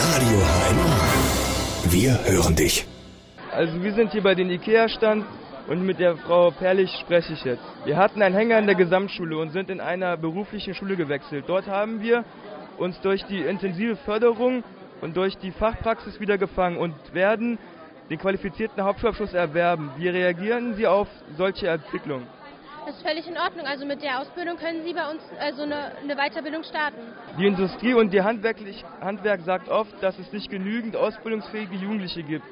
Radio HNA. Wir hören dich. Also wir sind hier bei den IKEA-Stand und mit der Frau Perlich spreche ich jetzt. Wir hatten einen Hänger in der Gesamtschule und sind in einer beruflichen Schule gewechselt. Dort haben wir uns durch die intensive Förderung und durch die Fachpraxis wieder gefangen und werden den qualifizierten Hauptschulabschluss erwerben. Wie reagieren Sie auf solche Entwicklungen? Das ist völlig in Ordnung. Also mit der Ausbildung können Sie bei uns also eine, eine Weiterbildung starten. Die Industrie und die Handwerklich, Handwerk sagt oft, dass es nicht genügend ausbildungsfähige Jugendliche gibt.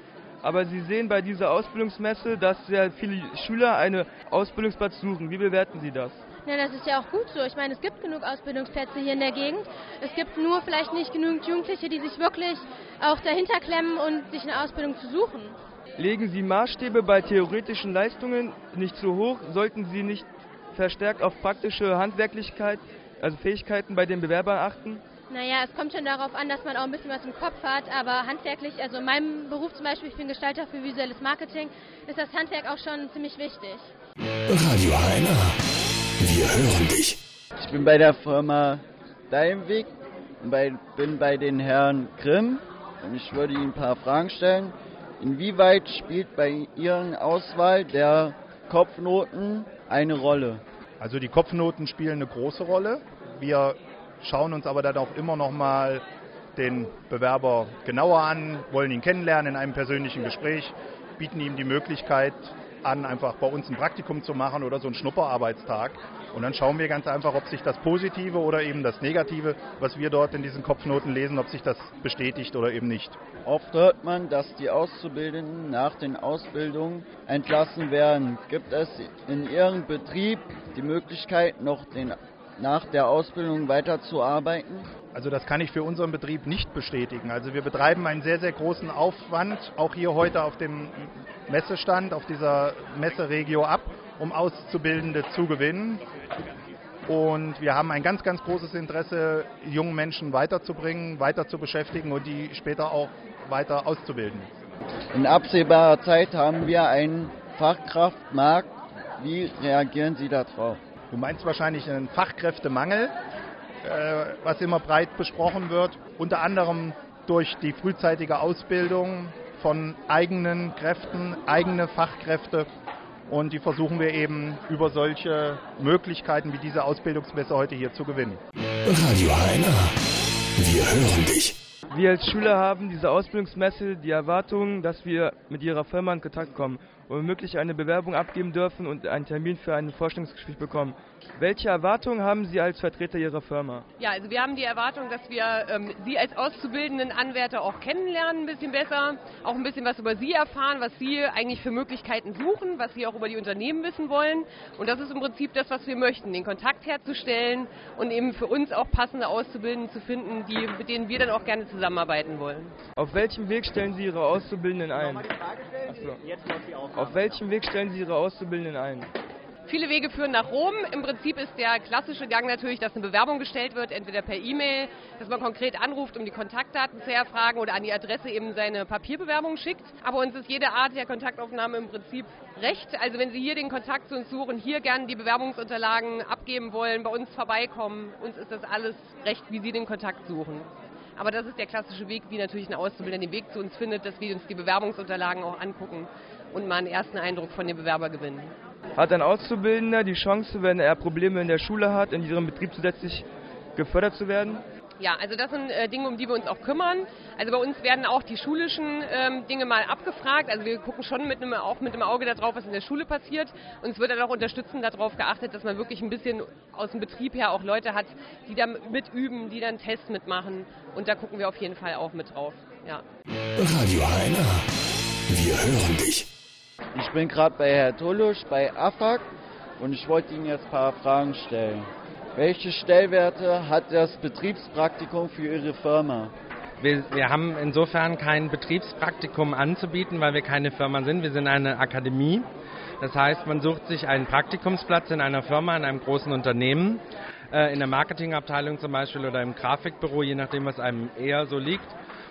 Aber Sie sehen bei dieser Ausbildungsmesse, dass sehr viele Schüler eine Ausbildungsplatz suchen. Wie bewerten Sie das? Ja, das ist ja auch gut so. Ich meine, es gibt genug Ausbildungsplätze hier in der Gegend. Es gibt nur vielleicht nicht genügend Jugendliche, die sich wirklich auch dahinter klemmen und sich eine Ausbildung zu suchen. Legen Sie Maßstäbe bei theoretischen Leistungen nicht zu hoch? Sollten Sie nicht verstärkt auf praktische Handwerklichkeit, also Fähigkeiten bei den Bewerbern achten? Naja, es kommt schon darauf an, dass man auch ein bisschen was im Kopf hat, aber handwerklich, also in meinem Beruf zum Beispiel, ich bin Gestalter für visuelles Marketing, ist das Handwerk auch schon ziemlich wichtig. Radio HNA. Wir hören dich. Ich bin bei der Firma Deimweg und bei, bin bei den Herren Grimm und ich würde Ihnen ein paar Fragen stellen. Inwieweit spielt bei Ihren Auswahl der Kopfnoten eine Rolle? Also die Kopfnoten spielen eine große Rolle. Wir schauen uns aber dann auch immer noch mal den Bewerber genauer an, wollen ihn kennenlernen in einem persönlichen Gespräch, bieten ihm die Möglichkeit an, einfach bei uns ein Praktikum zu machen oder so einen Schnupperarbeitstag. Und dann schauen wir ganz einfach, ob sich das Positive oder eben das Negative, was wir dort in diesen Kopfnoten lesen, ob sich das bestätigt oder eben nicht. Oft hört man, dass die Auszubildenden nach den Ausbildungen entlassen werden. Gibt es in Ihrem Betrieb die Möglichkeit, noch den, nach der Ausbildung weiterzuarbeiten? Also das kann ich für unseren Betrieb nicht bestätigen. Also wir betreiben einen sehr, sehr großen Aufwand, auch hier heute auf dem Messestand, auf dieser Messeregio ab, um Auszubildende zu gewinnen. Und wir haben ein ganz, ganz großes Interesse, junge Menschen weiterzubringen, weiter zu beschäftigen und die später auch weiter auszubilden. In absehbarer Zeit haben wir einen Fachkraftmarkt. Wie reagieren Sie darauf? Du meinst wahrscheinlich einen Fachkräftemangel, äh, was immer breit besprochen wird, unter anderem durch die frühzeitige Ausbildung von eigenen Kräften, eigene Fachkräfte. Und die versuchen wir eben über solche Möglichkeiten wie diese Ausbildungsmesse heute hier zu gewinnen. Radio HNA. Wir hören dich. Wir als Schüler haben diese Ausbildungsmesse die Erwartung, dass wir mit Ihrer Firma in Kontakt kommen womöglich eine Bewerbung abgeben dürfen und einen Termin für ein Vorstellungsgespräch bekommen. Welche Erwartungen haben Sie als Vertreter Ihrer Firma? Ja, also wir haben die Erwartung, dass wir ähm, Sie als auszubildenden Anwärter auch kennenlernen, ein bisschen besser, auch ein bisschen was über Sie erfahren, was Sie eigentlich für Möglichkeiten suchen, was Sie auch über die Unternehmen wissen wollen. Und das ist im Prinzip das, was wir möchten, den Kontakt herzustellen und eben für uns auch passende Auszubildende zu finden, die, mit denen wir dann auch gerne zusammenarbeiten wollen. Auf welchem Weg stellen Sie Ihre Auszubildenden ein? Achso. Auf welchem Weg stellen Sie Ihre Auszubildenden ein? Viele Wege führen nach Rom. Im Prinzip ist der klassische Gang natürlich, dass eine Bewerbung gestellt wird, entweder per E-Mail, dass man konkret anruft, um die Kontaktdaten zu erfragen oder an die Adresse eben seine Papierbewerbung schickt. Aber uns ist jede Art der Kontaktaufnahme im Prinzip recht. Also wenn Sie hier den Kontakt zu uns suchen, hier gerne die Bewerbungsunterlagen abgeben wollen, bei uns vorbeikommen, uns ist das alles recht, wie Sie den Kontakt suchen. Aber das ist der klassische Weg, wie natürlich ein Auszubildender den Weg zu uns findet, dass wir uns die Bewerbungsunterlagen auch angucken und mal einen ersten Eindruck von dem Bewerber gewinnen. Hat ein Auszubildender die Chance, wenn er Probleme in der Schule hat, in ihrem Betrieb zusätzlich gefördert zu werden? Ja, also das sind äh, Dinge, um die wir uns auch kümmern. Also bei uns werden auch die schulischen ähm, Dinge mal abgefragt. Also wir gucken schon mit einem, auch mit einem Auge darauf, was in der Schule passiert. Und es wird dann auch unterstützend darauf geachtet, dass man wirklich ein bisschen aus dem Betrieb her auch Leute hat, die da mitüben, die dann Tests mitmachen. Und da gucken wir auf jeden Fall auch mit drauf. Ja. Radio HNA. Wir hören dich. Ich bin gerade bei Herr Tolusch bei AFAG und ich wollte Ihnen jetzt ein paar Fragen stellen. Welche Stellwerte hat das Betriebspraktikum für Ihre Firma? Wir, wir, haben insofern kein Betriebspraktikum anzubieten, weil wir keine Firma sind. Wir sind eine Akademie. Das heißt, man sucht sich einen Praktikumsplatz in einer Firma, in einem großen Unternehmen, äh, in der Marketingabteilung zum Beispiel oder im Grafikbüro, je nachdem, was einem eher so liegt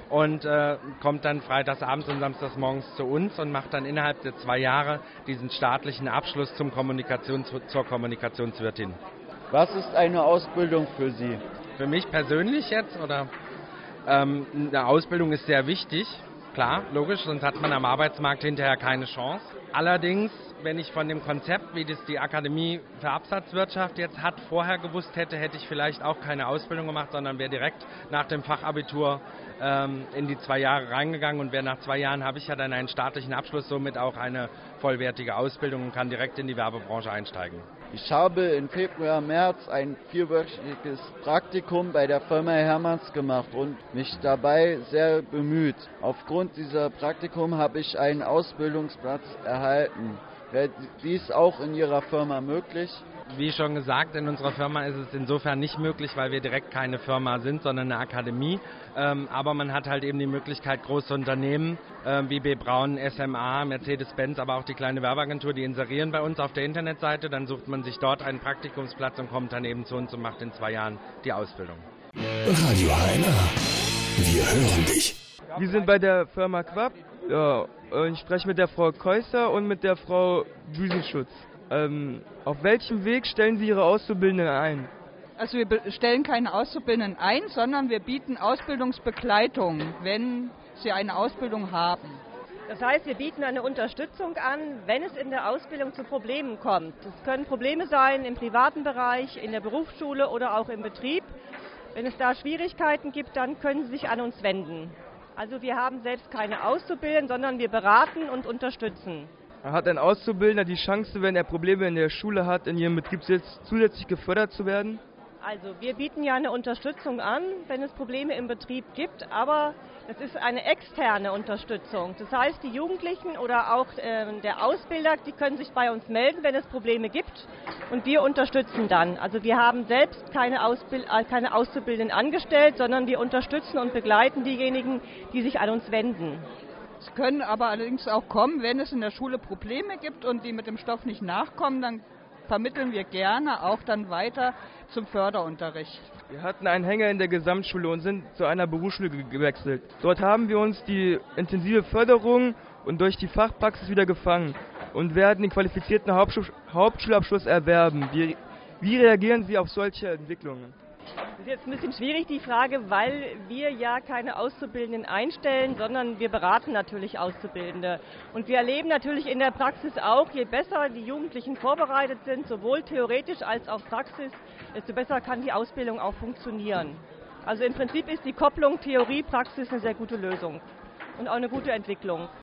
und äh, kommt dann freitagsabends und samstagsmorgens zu uns und macht dann innerhalb der zwei Jahre diesen staatlichen Abschluss zum Kommunikations zur Kommunikationswirtin. Was ist eine Ausbildung für Sie? Für mich persönlich jetzt oder? Ähm, eine Ausbildung ist sehr wichtig, klar, logisch, sonst hat man am Arbeitsmarkt hinterher keine Chance. Allerdings, wenn ich von dem Konzept, wie das die Akademie für Absatzwirtschaft jetzt hat, vorher gewusst hätte, hätte ich vielleicht auch keine Ausbildung gemacht, sondern wäre direkt nach dem Fachabitur ähm, in die zwei Jahre reingegangen und wäre nach zwei Jahren habe ich ja dann einen staatlichen Abschluss, somit auch eine vollwertige Ausbildung und kann direkt in die Werbebranche einsteigen. Ich habe im Februar, März ein vierwöchiges Praktikum bei der Firma Hermanns gemacht und mich dabei sehr bemüht. Aufgrund dieser Praktikum habe ich einen Ausbildungsplatz erhalten. Wäre dies auch in Ihrer Firma möglich? Wie schon gesagt, in unserer Firma ist es insofern nicht möglich, weil wir direkt keine Firma sind, sondern eine Akademie. Ähm, aber man hat halt eben die Möglichkeit, große Unternehmen äh, wie B. Braun, SMA, Mercedes-Benz, aber auch die kleine Werbeagentur, die inserieren bei uns auf der Internetseite. Dann sucht man sich dort einen Praktikumsplatz und kommt dann eben zu uns und macht in zwei Jahren die Ausbildung. Radio HNA. Wir hören dich. Wir sind bei der Firma Quapp. Ja, ich spreche mit der Frau Käuser und mit der Frau Düsenschutz. Ähm, auf welchem Weg stellen Sie Ihre Auszubildenden ein? Also wir stellen keine Auszubildenden ein, sondern wir bieten Ausbildungsbegleitung, wenn sie eine Ausbildung haben. Das heißt, wir bieten eine Unterstützung an, wenn es in der Ausbildung zu Problemen kommt. Es können Probleme sein im privaten Bereich, in der Berufsschule oder auch im Betrieb. Wenn es da Schwierigkeiten gibt, dann können Sie sich an uns wenden. Also wir haben selbst keine Auszubildenden, sondern wir beraten und unterstützen. Hat ein Auszubildender die Chance, wenn er Probleme in der Schule hat, in Ihrem Betrieb zusätzlich gefördert zu werden? Also wir bieten ja eine Unterstützung an, wenn es Probleme im Betrieb gibt, aber es ist eine externe Unterstützung. Das heißt, die Jugendlichen oder auch äh, der Ausbilder, die können sich bei uns melden, wenn es Probleme gibt und wir unterstützen dann. Also wir haben selbst keine, Ausbild äh, keine Auszubildenden angestellt, sondern wir unterstützen und begleiten diejenigen, die sich an uns wenden. Es können aber allerdings auch kommen, wenn es in der Schule Probleme gibt und die mit dem Stoff nicht nachkommen, dann vermitteln wir gerne auch dann weiter zum Förderunterricht. Wir hatten einen Hänger in der Gesamtschule und sind zu einer Berufsschule gewechselt. Dort haben wir uns die intensive Förderung und durch die Fachpraxis wieder gefangen und werden den qualifizierten Hauptschulabschluss erwerben. Wie, wie reagieren Sie auf solche Entwicklungen? Das ist jetzt ein bisschen schwierig, die Frage, weil wir ja keine Auszubildenden einstellen, sondern wir beraten natürlich Auszubildende. Und wir erleben natürlich in der Praxis auch, je besser die Jugendlichen vorbereitet sind, sowohl theoretisch als auch Praxis, desto besser kann die Ausbildung auch funktionieren. Also im Prinzip ist die Kopplung Theorie-Praxis eine sehr gute Lösung und auch eine gute Entwicklung.